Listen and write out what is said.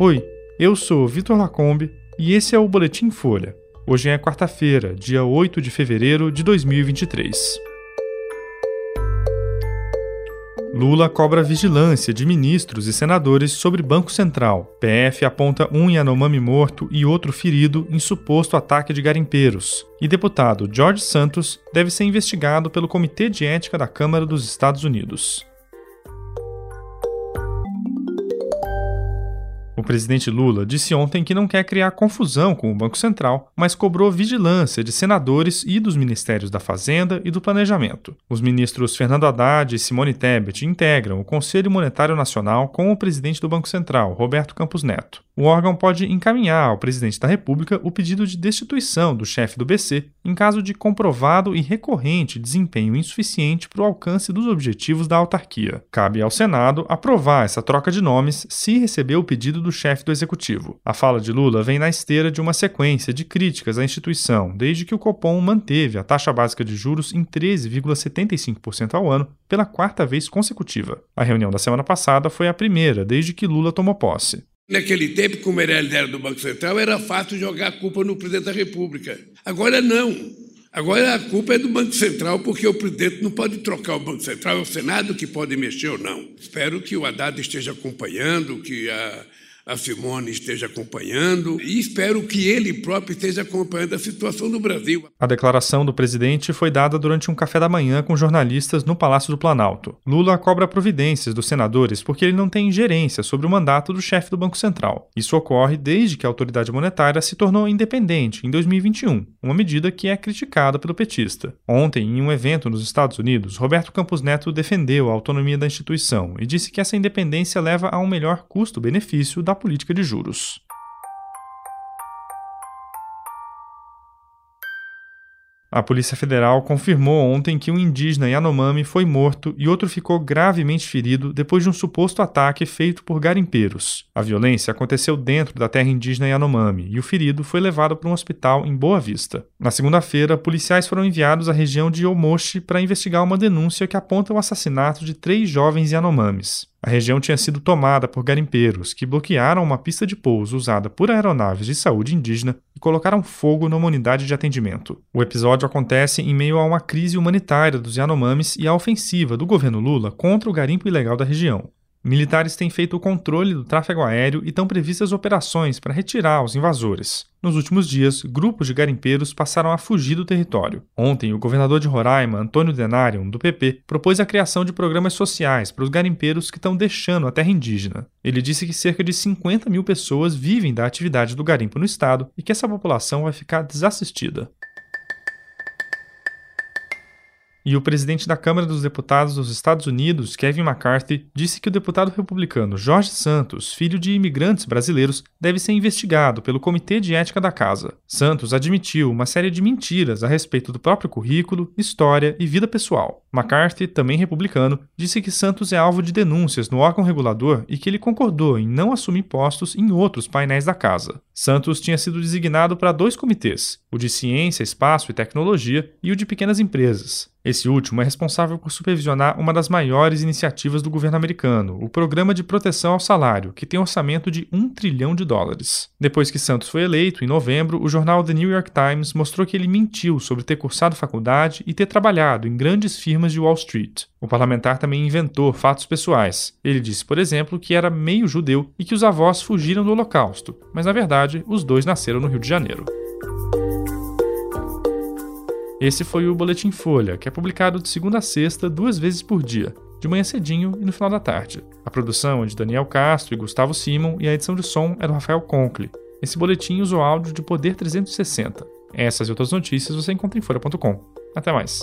Oi, eu sou Vitor Lacombe e esse é o Boletim Folha. Hoje é quarta-feira, dia 8 de fevereiro de 2023. Lula cobra vigilância de ministros e senadores sobre Banco Central. PF aponta um Yanomami morto e outro ferido em suposto ataque de garimpeiros. E deputado George Santos deve ser investigado pelo Comitê de Ética da Câmara dos Estados Unidos. Presidente Lula disse ontem que não quer criar confusão com o Banco Central, mas cobrou vigilância de senadores e dos ministérios da Fazenda e do Planejamento. Os ministros Fernando Haddad e Simone Tebet integram o Conselho Monetário Nacional com o presidente do Banco Central, Roberto Campos Neto. O órgão pode encaminhar ao presidente da República o pedido de destituição do chefe do BC em caso de comprovado e recorrente desempenho insuficiente para o alcance dos objetivos da autarquia. Cabe ao Senado aprovar essa troca de nomes se receber o pedido do chefe do executivo. A fala de Lula vem na esteira de uma sequência de críticas à instituição, desde que o Copom manteve a taxa básica de juros em 13,75% ao ano pela quarta vez consecutiva. A reunião da semana passada foi a primeira desde que Lula tomou posse. Naquele tempo, como era era do Banco Central, era fácil jogar a culpa no presidente da República. Agora não. Agora a culpa é do Banco Central, porque o presidente não pode trocar o Banco Central, é o Senado que pode mexer ou não. Espero que o Haddad esteja acompanhando, que a a Simone esteja acompanhando e espero que ele próprio esteja acompanhando a situação do Brasil. A declaração do presidente foi dada durante um café da manhã com jornalistas no Palácio do Planalto. Lula cobra providências dos senadores porque ele não tem ingerência sobre o mandato do chefe do Banco Central. Isso ocorre desde que a autoridade monetária se tornou independente em 2021, uma medida que é criticada pelo petista. Ontem, em um evento nos Estados Unidos, Roberto Campos Neto defendeu a autonomia da instituição e disse que essa independência leva a um melhor custo-benefício da política de juros. A Polícia Federal confirmou ontem que um indígena Yanomami foi morto e outro ficou gravemente ferido depois de um suposto ataque feito por garimpeiros. A violência aconteceu dentro da terra indígena Yanomami e o ferido foi levado para um hospital em Boa Vista. Na segunda-feira, policiais foram enviados à região de Omoshi para investigar uma denúncia que aponta o assassinato de três jovens Yanomamis. A região tinha sido tomada por garimpeiros que bloquearam uma pista de pouso usada por aeronaves de saúde indígena e colocaram fogo numa unidade de atendimento. O episódio acontece em meio a uma crise humanitária dos Yanomamis e a ofensiva do governo Lula contra o garimpo ilegal da região. Militares têm feito o controle do tráfego aéreo e estão previstas operações para retirar os invasores. Nos últimos dias, grupos de garimpeiros passaram a fugir do território. Ontem, o governador de Roraima, Antônio Denarium, do PP, propôs a criação de programas sociais para os garimpeiros que estão deixando a terra indígena. Ele disse que cerca de 50 mil pessoas vivem da atividade do garimpo no estado e que essa população vai ficar desassistida. E o presidente da Câmara dos Deputados dos Estados Unidos, Kevin McCarthy, disse que o deputado republicano Jorge Santos, filho de imigrantes brasileiros, deve ser investigado pelo Comitê de Ética da Casa. Santos admitiu uma série de mentiras a respeito do próprio currículo, história e vida pessoal. McCarthy, também republicano, disse que Santos é alvo de denúncias no órgão regulador e que ele concordou em não assumir postos em outros painéis da casa. Santos tinha sido designado para dois comitês, o de Ciência, Espaço e Tecnologia e o de Pequenas Empresas. Esse último é responsável por supervisionar uma das maiores iniciativas do governo americano, o Programa de Proteção ao Salário, que tem um orçamento de um trilhão de dólares. Depois que Santos foi eleito, em novembro, o jornal The New York Times mostrou que ele mentiu sobre ter cursado faculdade e ter trabalhado em grandes firmas de Wall Street. O parlamentar também inventou fatos pessoais. Ele disse, por exemplo, que era meio judeu e que os avós fugiram do Holocausto, mas na verdade os dois nasceram no Rio de Janeiro. Esse foi o Boletim Folha, que é publicado de segunda a sexta, duas vezes por dia, de manhã cedinho e no final da tarde. A produção é de Daniel Castro e Gustavo Simon e a edição de som é do Rafael Conkle. Esse boletim usa o áudio de Poder 360. Essas e outras notícias você encontra em folha.com. Até mais.